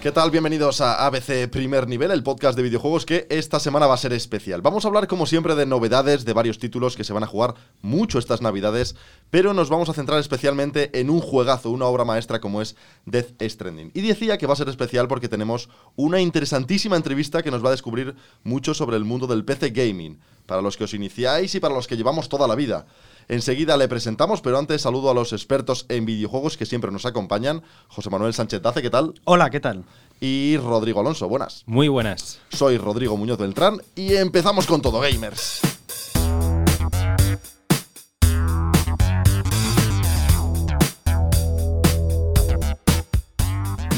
¿Qué tal? Bienvenidos a ABC Primer Nivel, el podcast de videojuegos que esta semana va a ser especial. Vamos a hablar como siempre de novedades, de varios títulos que se van a jugar mucho estas navidades, pero nos vamos a centrar especialmente en un juegazo, una obra maestra como es Death Stranding. Y decía que va a ser especial porque tenemos una interesantísima entrevista que nos va a descubrir mucho sobre el mundo del PC gaming, para los que os iniciáis y para los que llevamos toda la vida. Enseguida le presentamos, pero antes saludo a los expertos en videojuegos que siempre nos acompañan. José Manuel Sánchez Dace, ¿qué tal? Hola, ¿qué tal? Y Rodrigo Alonso, buenas. Muy buenas. Soy Rodrigo Muñoz Beltrán y empezamos con todo, gamers.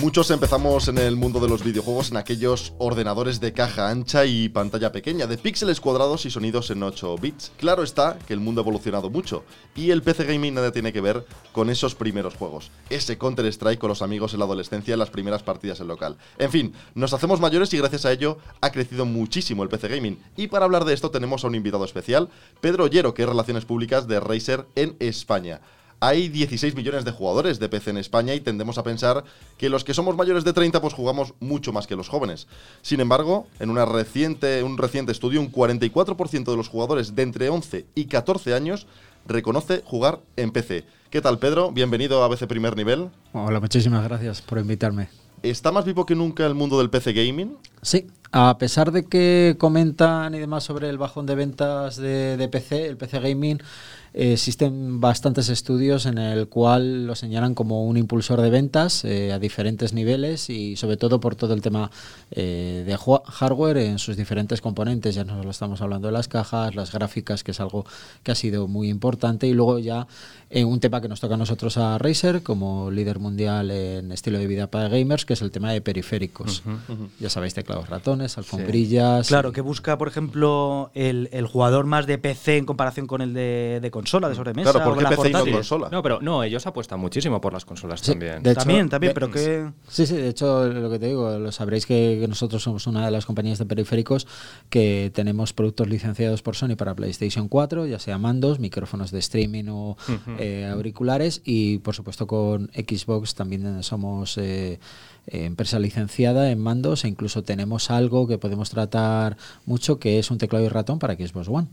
Muchos empezamos en el mundo de los videojuegos en aquellos ordenadores de caja ancha y pantalla pequeña, de píxeles cuadrados y sonidos en 8 bits. Claro está que el mundo ha evolucionado mucho y el PC gaming nada tiene que ver con esos primeros juegos. Ese Counter-Strike con los amigos en la adolescencia en las primeras partidas en local. En fin, nos hacemos mayores y gracias a ello ha crecido muchísimo el PC gaming. Y para hablar de esto tenemos a un invitado especial, Pedro Ollero, que es Relaciones Públicas de Razer en España hay 16 millones de jugadores de PC en España y tendemos a pensar que los que somos mayores de 30 pues jugamos mucho más que los jóvenes. Sin embargo, en una reciente, un reciente estudio, un 44% de los jugadores de entre 11 y 14 años reconoce jugar en PC. ¿Qué tal, Pedro? Bienvenido a BC Primer Nivel. Hola, muchísimas gracias por invitarme. ¿Está más vivo que nunca el mundo del PC gaming? Sí, a pesar de que comentan y demás sobre el bajón de ventas de, de PC, el PC gaming existen bastantes estudios en el cual lo señalan como un impulsor de ventas eh, a diferentes niveles y sobre todo por todo el tema eh, de hardware en sus diferentes componentes. Ya nos lo estamos hablando de las cajas, las gráficas, que es algo que ha sido muy importante y luego ya un tema que nos toca a nosotros a Razer como líder mundial en estilo de vida para gamers, que es el tema de periféricos. Ya sabéis, teclados ratones, alfombrillas. Claro, que busca, por ejemplo, el, el, jugador más de PC en comparación con el de, de consola, de sobremesa. Claro, porque PC y no consola. No, pero no, ellos apuestan muchísimo por las consolas también. De también, también, pero que. Sí, sí, de hecho, lo que te digo, lo sabréis que, que, nosotros somos una de las compañías de periféricos que tenemos productos licenciados por Sony para PlayStation 4, ya sea mandos, micrófonos de streaming o eh, auriculares, y por supuesto con Xbox también somos. Eh, empresa licenciada en mandos e incluso tenemos algo que podemos tratar mucho que es un teclado y ratón para Xbox One.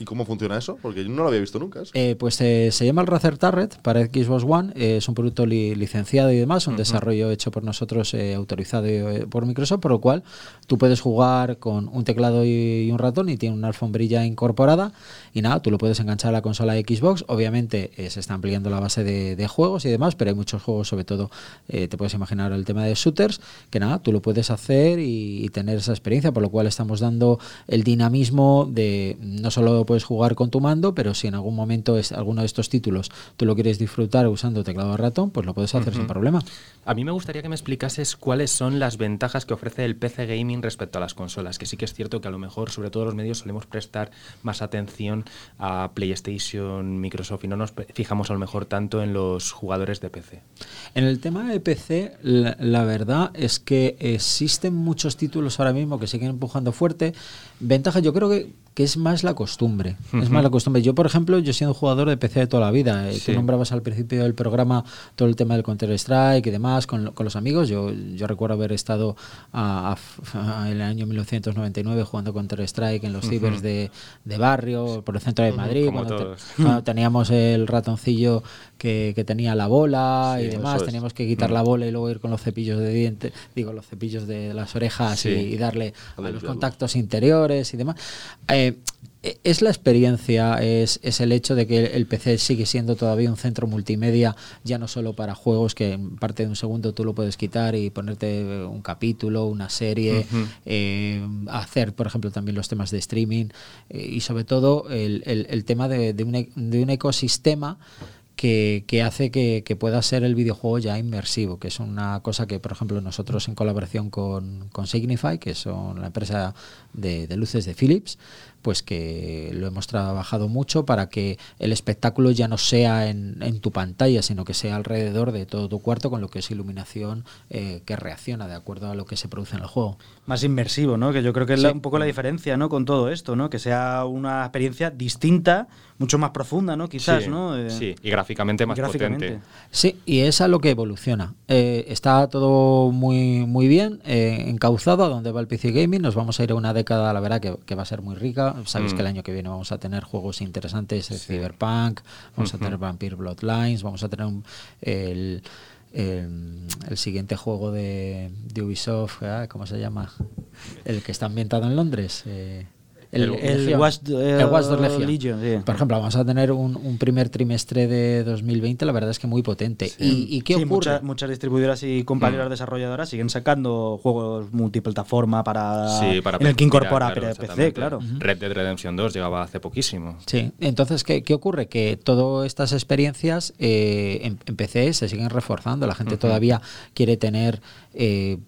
¿Y cómo funciona eso? Porque yo no lo había visto nunca. Eh, pues eh, se llama el Razer Turret para Xbox One. Eh, es un producto li licenciado y demás, un uh -huh. desarrollo hecho por nosotros, eh, autorizado por Microsoft, por lo cual tú puedes jugar con un teclado y, y, un ratón y tiene una alfombrilla incorporada. Y nada, tú lo puedes enganchar a la consola de Xbox. Obviamente se está ampliando la base de, de, juegos y demás, pero hay muchos juegos, sobre todo, te puedes imaginar el tema de shooters, que nada, tú lo puedes hacer y, y tener esa experiencia, por lo cual estamos dando el dinamismo de no solo puedes jugar con tu mando, pero si en algún momento es alguno de estos títulos tú lo quieres disfrutar usando teclado de ratón, pues lo puedes hacer uh -huh. sin problema. A mí me gustaría que me explicases cuáles son las ventajas que ofrece el PC gaming respecto a las consolas, que sí que es cierto que a lo mejor, sobre todo los medios, solemos prestar más atención a PlayStation, Microsoft y no nos fijamos a lo mejor tanto en los jugadores de PC. En el tema de PC, la, la verdad es que existen muchos títulos ahora mismo que siguen empujando fuerte. Ventaja, yo creo que que es más la costumbre. Uh -huh. Es más la costumbre. Yo, por ejemplo, yo he sido un jugador de PC de toda la vida. Sí. Tú nombrabas al principio del programa todo el tema del Counter-Strike y demás con, con, los amigos. Yo, yo recuerdo haber estado a, a, a, en el año 1999 jugando Counter-Strike en los uh -huh. cibers de, de, barrio, por el centro de Madrid, uh -huh. cuando, te, cuando, teníamos el ratoncillo que, que tenía la bola sí, y demás. Teníamos que quitar la bola y luego ir con los cepillos de dientes, digo, los cepillos de las orejas sí. y, y, darle a los contactos interiores y demás. Eh, es la experiencia, es, es, el hecho de que el PC sigue siendo todavía un centro multimedia, ya no solo para juegos que en parte de un segundo tú lo puedes quitar y ponerte un capítulo, una serie, uh -huh. eh, hacer, por ejemplo, también los temas de streaming eh, y sobre todo el, el, el tema de, de, un, de un ecosistema que, hace que, pueda ser el videojuego ya inmersivo, que es una cosa que, por ejemplo, nosotros en colaboración con, con Signify, que son la empresa de luces de Philips, pues que lo hemos trabajado mucho para que el espectáculo ya no sea en, en tu pantalla, sino que sea alrededor de todo tu cuarto con lo que es iluminación eh, que reacciona de acuerdo a lo que se produce en el juego. Más inmersivo, ¿no? Que yo creo que es Sí. la- un poco la diferencia, ¿no? Con todo esto, ¿no? Que sea una experiencia distinta, mucho más profunda, ¿no? Quizás, sí, ¿no? Eh, sí, y gráficamente más gráficamente. potente. Sí, y es a lo que evoluciona. Eh, está todo muy, muy bien eh, encauzado a donde va el PC Gaming. Nos vamos a ir a una década, la verdad, que, que va a ser muy rica. Sabéis Mm. que el año que viene vamos a tener juegos interesantes de Cyberpunk, vamos a tener Vampire Bloodlines, vamos a tener un- el, el, el siguiente juego de, de Ubisoft, ah, ¿cómo se llama? El que está ambientado en Londres. eh, El- el. Watch- El Watch eh, Legion. Legion, sí. Por ejemplo, vamos a tener un, un primer trimestre de 2020, la verdad es que muy potente. ¿Y, y qué Sí, ocurre? mucha- muchas distribuidoras y compañeras Mm. desarrolladoras siguen sacando juegos multiplataforma para, Sí, para en el que mira, incorpora claro, PC, claro. Red Dead Redemption 2 llegaba hace poquísimo. Sí, entonces, ¿qué, qué ocurre? Que todas estas experiencias eh, en, en PC se siguen reforzando. La gente todavía quiere tener eh,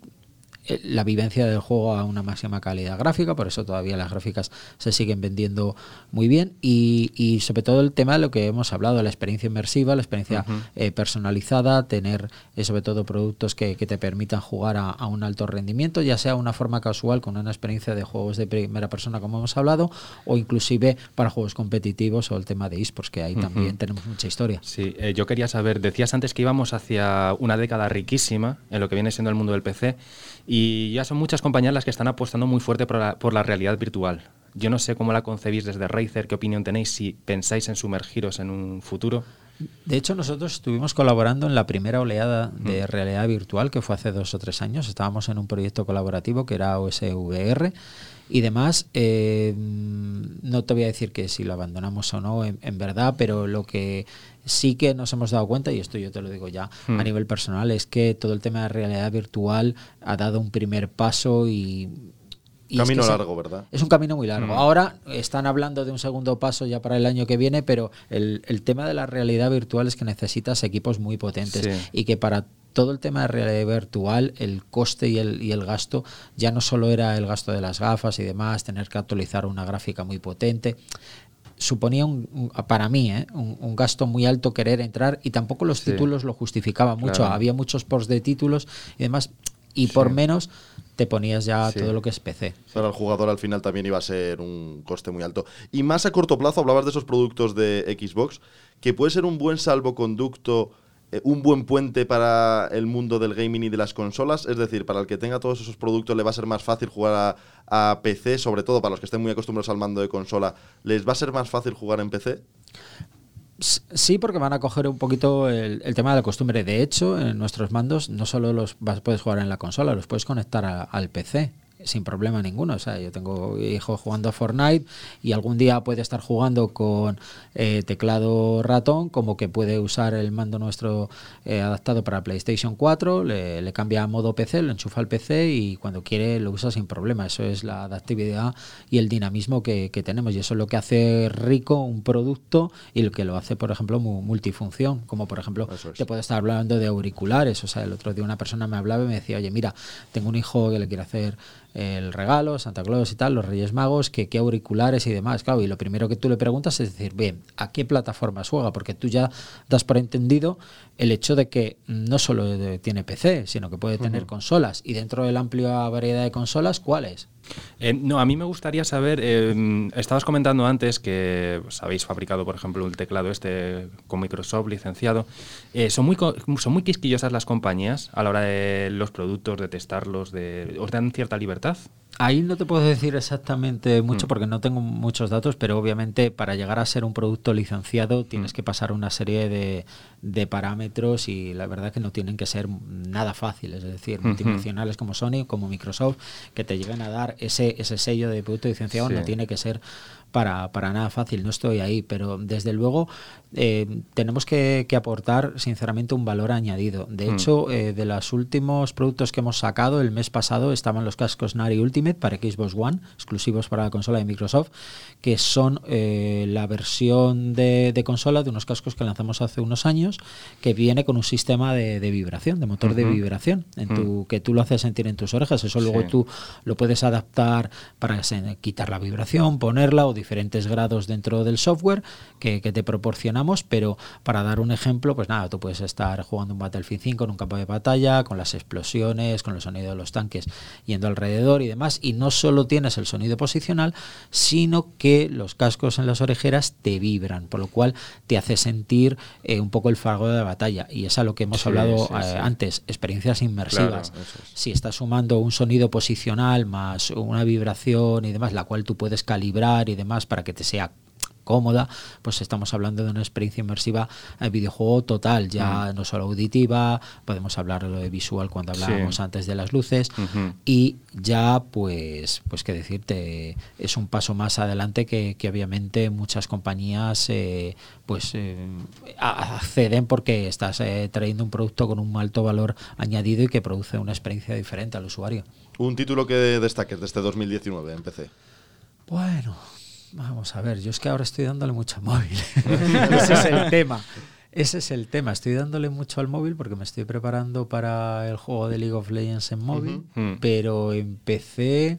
la vivencia del juego a una máxima calidad gráfica, por eso todavía las gráficas se siguen vendiendo muy bien. Y, y sobre todo el tema de lo que hemos hablado, la experiencia inmersiva, la experiencia eh, personalizada, tener eh, sobre todo productos que, que te permitan jugar a, a un alto rendimiento, ya sea una forma casual con una experiencia de juegos de primera persona como hemos hablado, o inclusive para juegos competitivos o el tema de esports, que ahí también tenemos mucha historia. Sí, eh, yo quería saber, decías antes que íbamos hacia una década riquísima en lo que viene siendo el mundo del PC y ya son muchas compañías las que están apostando muy fuerte por la, por la realidad virtual. Yo no sé cómo la concebís desde Razer, qué opinión tenéis, si pensáis en sumergiros en un futuro. De hecho, nosotros estuvimos colaborando en la primera oleada de realidad virtual, que fue hace dos o tres años. Estábamos en un proyecto colaborativo que era OSVR y demás. Eh, no te voy a decir que si lo abandonamos o no, en, en verdad, pero lo que sí que nos hemos dado cuenta, y esto yo te lo digo ya Mm. a nivel personal, es que todo el tema de realidad virtual ha dado un primer paso y... es Camino que se- largo, ¿verdad? es un camino muy largo. Mm. Ahora están hablando de un segundo paso ya para el año que viene, pero el, el tema de la realidad virtual es que necesitas equipos muy potentes Sí. y que para todo el tema de realidad virtual, el coste y el, y el gasto ya no solo era el gasto de las gafas y demás, tener que actualizar una gráfica muy potente. Suponía un, un- para mí ¿eh? un, un gasto muy alto querer entrar y tampoco los Sí. títulos lo justificaban mucho. Claro. Había muchos posts de títulos y demás, y por menos te ponías ya Sí. todo lo que es PC. Para el jugador al final también iba a ser un coste muy alto. Y más a corto plazo, hablabas de esos productos de Xbox, que puede ser un buen salvoconducto, eh, un buen puente para el mundo del gaming y de las consolas. Es decir, para el que tenga todos esos productos le va a ser más fácil jugar a, PC, sobre todo para los que estén muy acostumbrados al mando de consola, ¿les va a ser más fácil jugar en PC? Sí, porque van a coger un poquito el, tema de la costumbre. De hecho, en nuestros mandos no solo los vas- puedes jugar en la consola, los puedes conectar al PC sin problema ninguno. O sea, yo tengo hijo jugando a Fortnite y algún día puede estar jugando con eh, teclado ratón, como que puede usar el mando nuestro eh, adaptado para PlayStation 4, le, le cambia a modo PC, lo enchufa al PC y cuando quiere lo usa sin problema. Eso es la adaptabilidad y el dinamismo que, que tenemos y eso es lo que hace rico un producto y lo que lo hace, por ejemplo, mu- multifunción, como por ejemplo, es. te puedo estar hablando de auriculares. O sea, el otro día una persona me hablaba y me decía, oye, mira, tengo un hijo que le quiere hacer el regalo, Santa Claus y tal, los Reyes Magos, que qué auriculares y demás. Claro, y lo primero que tú le preguntas es decir, bien, ¿a qué plataformas juega? Porque tú ya das por entendido el hecho de que no solo tiene PC, sino que puede tener consolas. Y dentro de la amplia variedad de consolas, ¿cuáles? Eh, no, a mí me gustaría saber, eh, estabas comentando antes que pues, habéis fabricado, por ejemplo, el teclado este con Microsoft licenciado. Eh, ¿son, muy, ¿Son muy quisquillosas las compañías a la hora de los productos, de testarlos, de, os dan cierta libertad? Ahí no te puedo decir exactamente mucho Mm. porque no tengo muchos datos, pero obviamente para llegar a ser un producto licenciado tienes Mm. que pasar una serie de, de parámetros y la verdad que no tienen que ser nada fáciles, es decir, multinacionales como Sony, como Microsoft, que te lleguen a dar ese, ese sello de producto licenciado Sí. no tiene que ser para, para nada fácil, no estoy ahí, pero desde luego eh, tenemos que, que aportar sinceramente un valor añadido. De Mm. hecho, eh, de los últimos productos que hemos sacado, el mes pasado estaban los cascos Nari Ultimate para Xbox One, exclusivos para la consola de Microsoft, que son eh, la versión de, de consola de unos cascos que lanzamos hace unos años, que viene con un sistema de, de vibración, de motor de vibración, en tu, que tú lo haces sentir en tus orejas. Eso luego Sí. tú lo puedes adaptar para quitar la vibración, ponerla o diferentes grados dentro del software que, que te proporcionamos, pero para dar un ejemplo, pues nada, tú puedes estar jugando un Battlefield 5 en un campo de batalla, con las explosiones, con el sonido de los tanques yendo alrededor y demás, y no solo tienes el sonido posicional, sino que los cascos en las orejeras te vibran, por lo cual te hace sentir eh, un poco el fargo de la batalla, y es a lo que hemos Sí, hablado sí, eh, sí. antes, experiencias inmersivas. Claro, eso es. Si estás sumando un sonido posicional más una vibración y demás, la cual tú puedes calibrar y demás para que te sea cómoda, pues estamos hablando de una experiencia inmersiva en videojuego total, ya no solo auditiva, podemos hablar de lo de visual cuando hablábamos Sí. antes de las luces y ya pues pues qué decirte es un paso más adelante que, que obviamente muchas compañías eh, pues eh, acceden porque estás eh, trayendo un producto con un alto valor añadido y que produce una experiencia diferente al usuario. Un título que destaques de este 2019 en PC. Bueno, vamos a ver, yo es que ahora estoy dándole mucho al móvil. Ese es el tema. Ese es el tema. Estoy dándole mucho al móvil porque me estoy preparando para el juego de League of Legends en móvil. Mm. pero en PC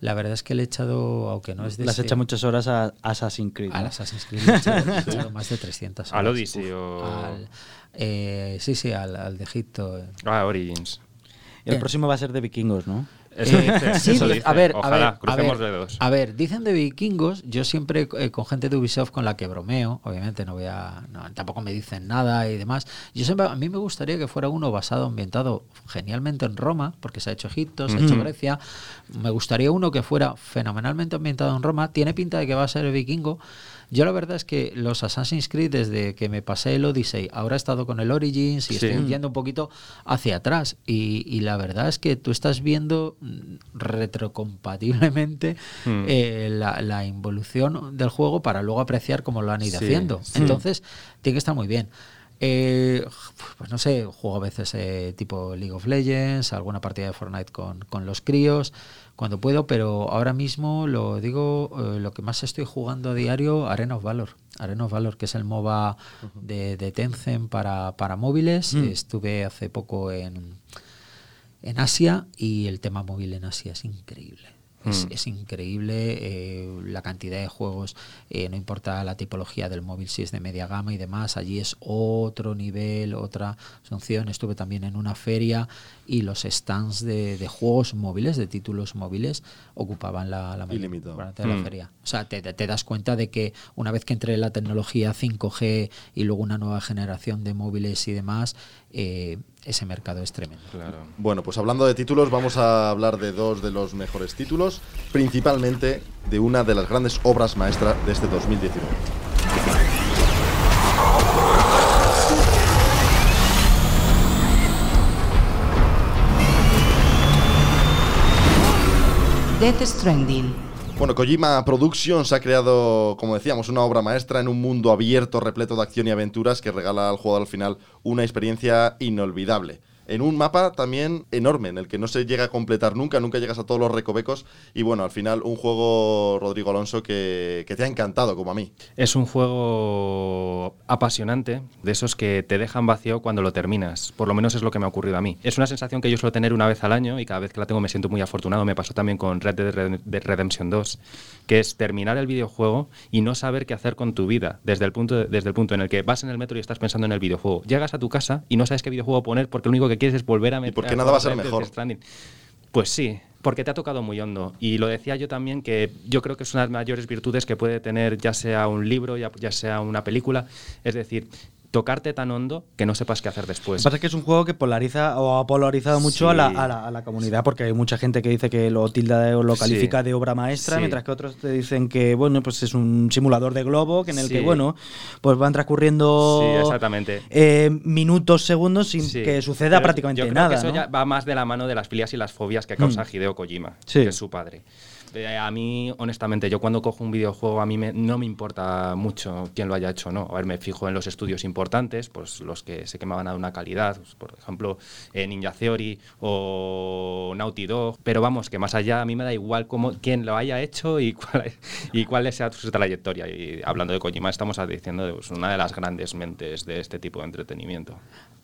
la verdad es que le he echado, aunque no es de Le has ese- hecho muchas horas a Assassin's Creed. al ¿no? Assassin's Creed le he echado, le he echado más de 300 horas. ¿Al Odyssey Uf, o- al- eh, sí, sí, al, al de Egipto. eh. Ah, Origins. Y el Eh. próximo va a ser de vikingos, ¿no? Eso dice, sí, eso di- dice. a ver, Ojalá, a ver, a crucemos ver, dedos. A ver, dicen de vikingos, yo siempre eh, con gente de Ubisoft con la que bromeo, obviamente no voy a, no, tampoco me dicen nada y demás. Yo siempre, a mí me gustaría que fuera uno basado, ambientado genialmente en Roma, porque se ha hecho Egipto, se ha hecho. Grecia. Me gustaría uno que fuera fenomenalmente ambientado en Roma. Tiene pinta de que va a ser vikingo. Yo la verdad es que los Assassin's Creed, desde que me pasé el Odyssey, ahora he estado con el Origins y Sí. estoy yendo un poquito hacia atrás. Y, y la verdad es que tú estás viendo mm, retrocompatiblemente Mm. eh, la, la involución del juego para luego apreciar cómo lo han ido Sí, haciendo. sí. Entonces, tiene que estar muy bien. Eh, pues no sé, juego a veces eh, tipo League of Legends, alguna partida de Fortnite con, con los críos, cuando puedo, pero ahora mismo lo digo, eh, lo que más estoy jugando a diario, Arena of Valor. Arena of Valor, que es el MOBA de, de Tencent para, para móviles. Mm. Estuve hace poco en, en Asia y el tema móvil en Asia es increíble. Es, Mm. es increíble eh, la cantidad de juegos, eh, no importa la tipología del móvil, si es de media gama y demás, allí es otro nivel, otra función. Estuve también en una feria y los stands de, de juegos móviles, de títulos móviles, ocupaban la, la mayor parte de la Mm. feria. O sea, te, te das cuenta de que una vez que entre la tecnología 5G y luego una nueva generación de móviles y demás, eh, ese mercado es tremendo. Claro. Bueno, pues hablando de títulos, vamos a hablar de dos de los mejores títulos, principalmente de una de las grandes obras maestras de este 2019. Death Stranding. Bueno, Kojima Productions ha creado, como decíamos, una obra maestra en un mundo abierto, repleto de acción y aventuras que regala al jugador al final una experiencia inolvidable. En un mapa también enorme, en el que no se llega a completar nunca, nunca llegas a todos los recovecos. Y bueno, al final un juego, Rodrigo Alonso, que, te ha encantado, como a mí. Es un juego apasionante, de esos que te dejan vacío cuando lo terminas. Por lo menos es lo que me ha ocurrido a mí. Es una sensación que yo suelo tener una vez al año y cada vez que la tengo me siento muy afortunado. Me pasó también con Red Dead Redemption 2, que es terminar el videojuego y no saber qué hacer con tu vida desde el punto, desde el punto en el que vas en el metro y estás pensando en el videojuego. Llegas a tu casa y no sabes qué videojuego poner porque lo único que quieres es volver a meter. porque nada va a ser mejor. Pues sí, porque te ha tocado muy hondo. Y lo decía yo también que yo creo que es una de las mayores virtudes que puede tener ya sea un libro, ya, ya sea una película. Es decir, tocarte tan hondo que no sepas qué hacer Lo que después. pasa es que es un juego que polariza o ha polarizado mucho a, la, a, la, a la comunidad, porque hay mucha gente que dice que lo tilda o lo Sí. califica de obra maestra, Sí. mientras que otros te dicen que bueno, pues es un simulador de globo, que en el que bueno, pues van transcurriendo exactamente. eh, minutos, segundos sin que suceda Pero prácticamente yo creo nada. que eso ¿no? ya va más de la mano de las filias y las fobias que causa Mm. Hideo Kojima, que es su padre. Eh, a mí, honestamente, yo cuando cojo un videojuego, a mí me- no me importa mucho quién lo haya hecho no. A ver, me fijo en los estudios importantes, pues los que sé que me van a dar una calidad, pues, por ejemplo, eh, Ninja Theory o Naughty Dog. Pero vamos, que más allá, a mí me da igual cómo, quién lo haya hecho y cuál, y cuál sea su trayectoria. Y hablando de Kojima, estamos diciendo pues, una de las grandes mentes de este tipo de entretenimiento.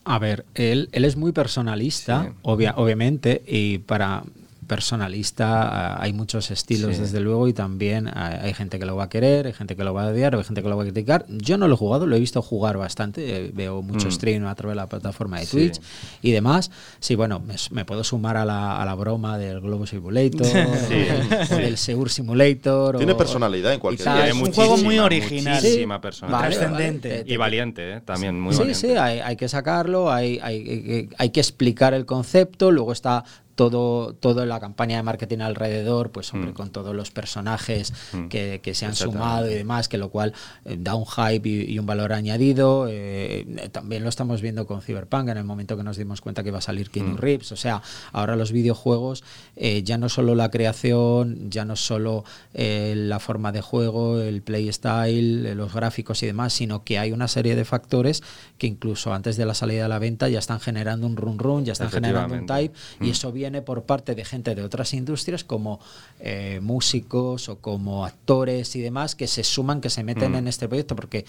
A ver, él, él es muy personalista, Sí. obvia- obviamente, y para personalista hay muchos estilos, Sí. desde luego, y también hay gente que lo va a querer, hay gente que lo va a odiar, hay gente que lo va a criticar. Yo no lo he jugado, lo he visto jugar bastante, eh, veo mucho Mm. stream a través de la plataforma de Sí. Twitch y demás. Sí, bueno, me, me puedo sumar a la, a la broma del Globo Simulator, o, o del Seur Simulator. Tiene o- personalidad en cualquier es un juego muy original. Muchísima Sí. personalidad. Vale, Trascendente. vale. Y valiente, ¿eh? también muy sí, valiente. sí, hay, hay que sacarlo, hay, hay- hay que explicar el concepto, luego está todo, todo la campaña de marketing alrededor, pues hombre, Mm. con todos los personajes Mm. que, que se han sumado y demás, que lo cual eh, da un hype y, y un valor añadido. eh, eh, también lo estamos viendo con Cyberpunk en el momento que nos dimos cuenta que iba a salir Keanu Mm. Reeves. O sea, ahora los videojuegos, eh, ya no solo la creación, ya no solo la forma de juego, el playstyle, los gráficos y demás, sino que hay una serie de factores que incluso antes de la salida a la venta ya están generando un run run, ya están generando un type, y Mm. eso viene por parte de gente de otras industrias como eh, músicos o como actores y demás que se suman, que se meten Mm. en este proyecto, porque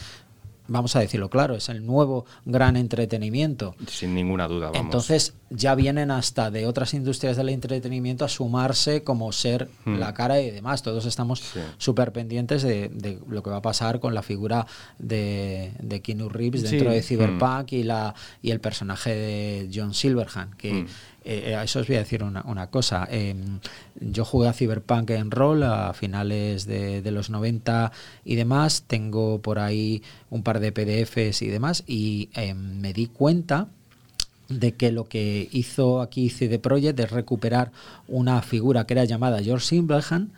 vamos a decirlo claro, es el nuevo gran entretenimiento. Sin ninguna duda, vamos. Entonces ya vienen hasta de otras industrias del entretenimiento a sumarse como ser Hmm. la cara y demás. Todos estamos Sí. súper pendientes de, de lo que va a pasar con la figura de, de Keanu Reeves Sí. dentro de Hmm. Cyberpunk y, la, y el personaje de John Silverhand, que Hmm. eh, a eso os voy a decir una, una cosa. Eh, yo jugué a Cyberpunk en rol a finales de, de los 90 y demás. Tengo por ahí un par de PDFs y demás. Y eh, me di cuenta de que lo que hizo aquí CD Projekt es recuperar una figura que era llamada George Silverhand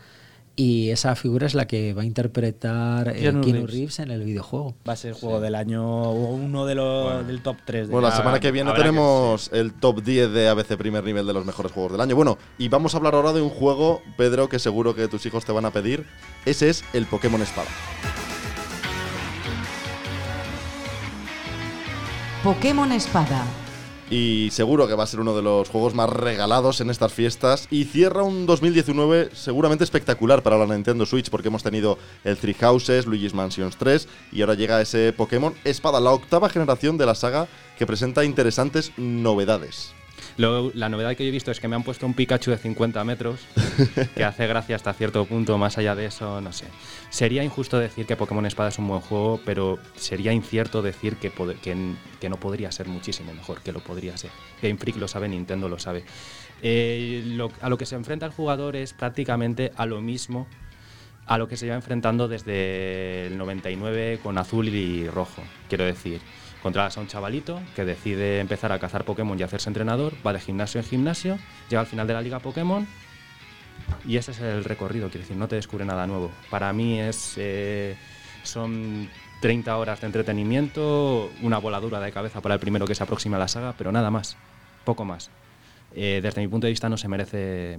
y esa figura es la que va a interpretar eh, Keanu Keanu, Reeves. Reeves. en el videojuego. Va a ser juego del año o uno de los Bueno. del top 3. Bueno, la semana que viene que- tenemos el top 10 de ABC primer nivel de los mejores juegos del año. Bueno, y vamos a hablar ahora de un juego, Pedro, que seguro que tus hijos te van a pedir. Ese es el Pokémon Espada. Pokémon Espada. Y seguro que va a ser uno de los juegos más regalados en estas fiestas. Y cierra un 2019 seguramente espectacular para la Nintendo Switch, porque hemos tenido el Three Houses, Luigi's Mansions 3, y ahora llega ese Pokémon Espada, la octava generación de la saga que presenta interesantes novedades. La novedad que yo he visto es que me han puesto un Pikachu de 50 metros, que hace gracia hasta cierto punto, más allá de eso, no sé. Sería injusto decir que Pokémon Espada es un buen juego, pero sería incierto decir que, que, que no podría ser muchísimo mejor, que lo podría ser. Game Freak lo sabe, Nintendo lo sabe. Eh, lo- a lo que se enfrenta el jugador es prácticamente a lo mismo a lo que se lleva enfrentando desde el 99 con azul y rojo. Quiero decir, controlas a un chavalito que decide empezar a cazar Pokémon y hacerse entrenador, va de gimnasio en gimnasio, llega al final de la liga Pokémon y ese es el recorrido, quiero decir, no te descubre nada nuevo. Para mí es eh, son 30 horas de entretenimiento, una voladura de cabeza para el primero que se aproxima a la saga, pero nada más, poco más. Eh, desde mi punto de vista no se merece...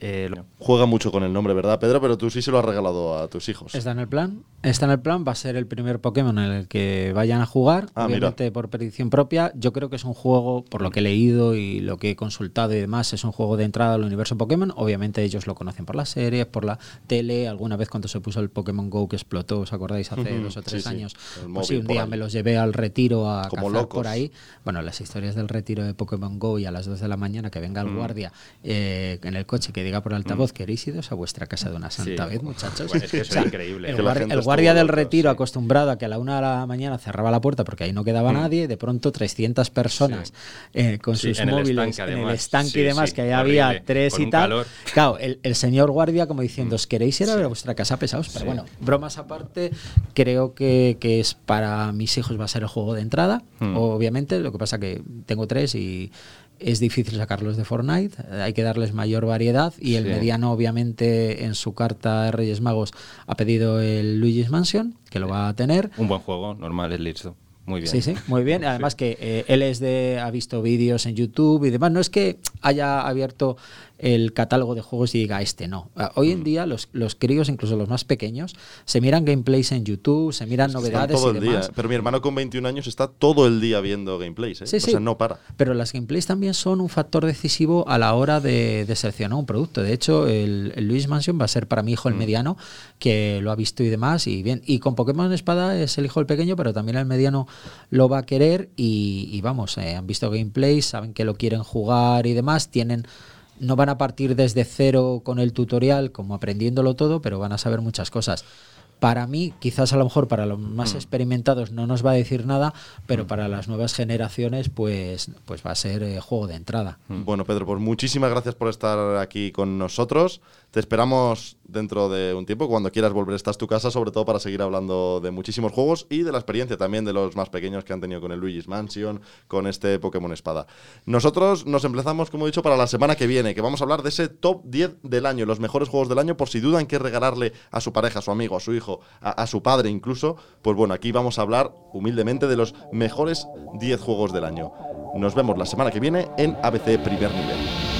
eh, lo- Juega mucho con el nombre, ¿verdad, Pedro? Pero tú sí se lo has regalado a tus hijos. Está en el plan. Está en el plan. Va a ser el primer Pokémon en el que vayan a jugar. Ah, mira. obviamente por predicción propia. Yo creo que es un juego, por lo que he leído y lo que he consultado y demás, es un juego de entrada al universo Pokémon. Obviamente ellos lo conocen por las series, por la tele. Alguna vez cuando se puso el Pokémon Go que explotó, ¿os acordáis? Hace Ujú, dos o tres sí, sí. años. El Pues sí, un día ahí. me los llevé al retiro a Como cazar locos. por ahí. Bueno, las historias del retiro de Pokémon Go y a las 2 de la mañana que venga el guardia eh, en el coche que diga por altavoz ¿queréis iros a vuestra casa de una santa Sí. vez, muchachos? Bueno, es que eso increíble. El, el guardia del retiro sí. acostumbrado a que a la una de la mañana cerraba la puerta porque ahí no quedaba Mm. nadie, de pronto 300 personas eh, con sus en el móviles estanque, en el estanque y demás, que ahí había tres y tal. calor. Claro, el, el señor guardia como diciendo, Mm. ¿os queréis ir a ver a vuestra casa pesados? Pero bueno, bromas aparte, creo que, que es para mis hijos va a ser el juego de entrada, Mm. obviamente, lo que pasa que tengo tres y es difícil sacarlos de Fortnite, eh, hay que darles mayor variedad y el Sí. mediano obviamente en su carta de Reyes Magos ha pedido el Luigi's Mansion, que lo va a tener. Un buen juego, normal, es listo. Muy bien. Sí, sí, muy bien. Además que eh, él es de, ha visto vídeos en YouTube y demás. No es que haya abierto el catálogo de juegos y diga este no. Ah, Hoy Mm. en día los, los críos, incluso los más pequeños, se miran gameplays en YouTube, se miran Están novedades todo y el día. demás. Pero mi hermano con 21 años está todo el día viendo gameplays, ¿eh? Sí, o sí. sea, no para. Pero las gameplays también son un factor decisivo a la hora de, de seleccionar un producto. De hecho, el, el Luis Mansion va a ser para mi hijo el mediano, que lo ha visto y demás. Y bien, y con Pokémon Espada es el hijo el pequeño, pero también el mediano lo va a querer. Y, y vamos, eh, han visto gameplays, saben que lo quieren jugar y demás. Tienen. No van a partir desde cero con el tutorial, como aprendiéndolo todo, pero van a saber muchas cosas. Para mí, quizás a lo mejor para los más experimentados no nos va a decir nada, pero para las nuevas generaciones, pues, pues va a ser eh, juego de entrada. Bueno, Pedro, pues muchísimas gracias por estar aquí con nosotros. Te esperamos dentro de un tiempo, cuando quieras volver, esta es tu casa, sobre todo para seguir hablando de muchísimos juegos y de la experiencia también de los más pequeños que han tenido con el Luigi's Mansion, con este Pokémon Espada. Nosotros nos emplazamos, como he dicho, para la semana que viene, que vamos a hablar de ese top 10 del año, los mejores juegos del año, por si dudan qué regalarle a su pareja, a su amigo, a su hijo, a su padre incluso. Pues bueno, aquí vamos a hablar humildemente de los mejores 10 juegos del año. Nos vemos la semana que viene en ABC Primer Nivel.